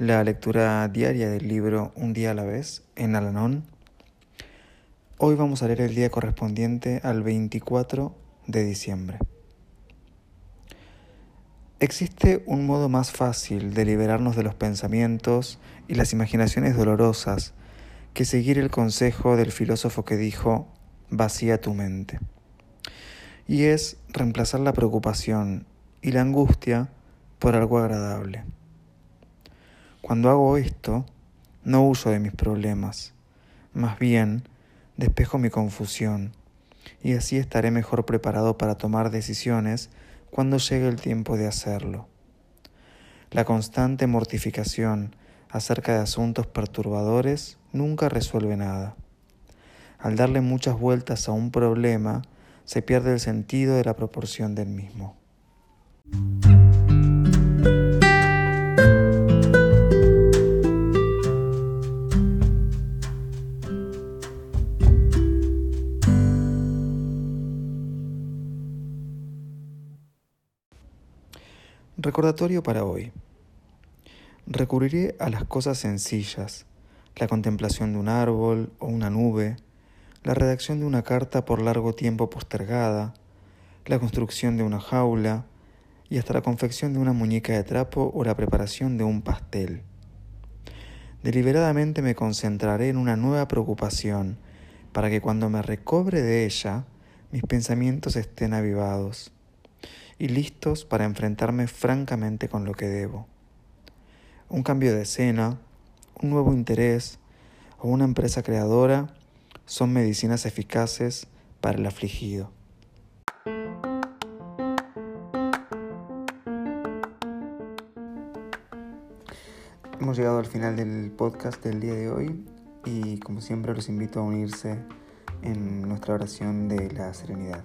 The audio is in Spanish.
la lectura diaria del libro Un día a la vez en Alanón Hoy vamos a leer el día correspondiente al 24 de diciembre. Existe un modo más fácil de liberarnos de los pensamientos y las imaginaciones dolorosas que seguir el consejo del filósofo que dijo, vacía tu mente. Y es reemplazar la preocupación y la angustia por algo agradable. Cuando hago esto, no huyo de mis problemas, más bien despejo mi confusión y así estaré mejor preparado para tomar decisiones cuando llegue el tiempo de hacerlo. La constante mortificación acerca de asuntos perturbadores nunca resuelve nada. Al darle muchas vueltas a un problema, se pierde el sentido de la proporción del mismo. Recordatorio para hoy. Recurriré a las cosas sencillas, la contemplación de un árbol o una nube, la redacción de una carta por largo tiempo postergada, la construcción de una jaula y hasta la confección de una muñeca de trapo o la preparación de un pastel. Deliberadamente me concentraré en una nueva preocupación para que cuando me recobre de ella mis pensamientos estén avivados y listos para enfrentarme francamente con lo que debo. Un cambio de escena, un nuevo interés o una empresa creadora son medicinas eficaces para el afligido. Hemos llegado al final del podcast del día de hoy y como siempre los invito a unirse en nuestra oración de la serenidad.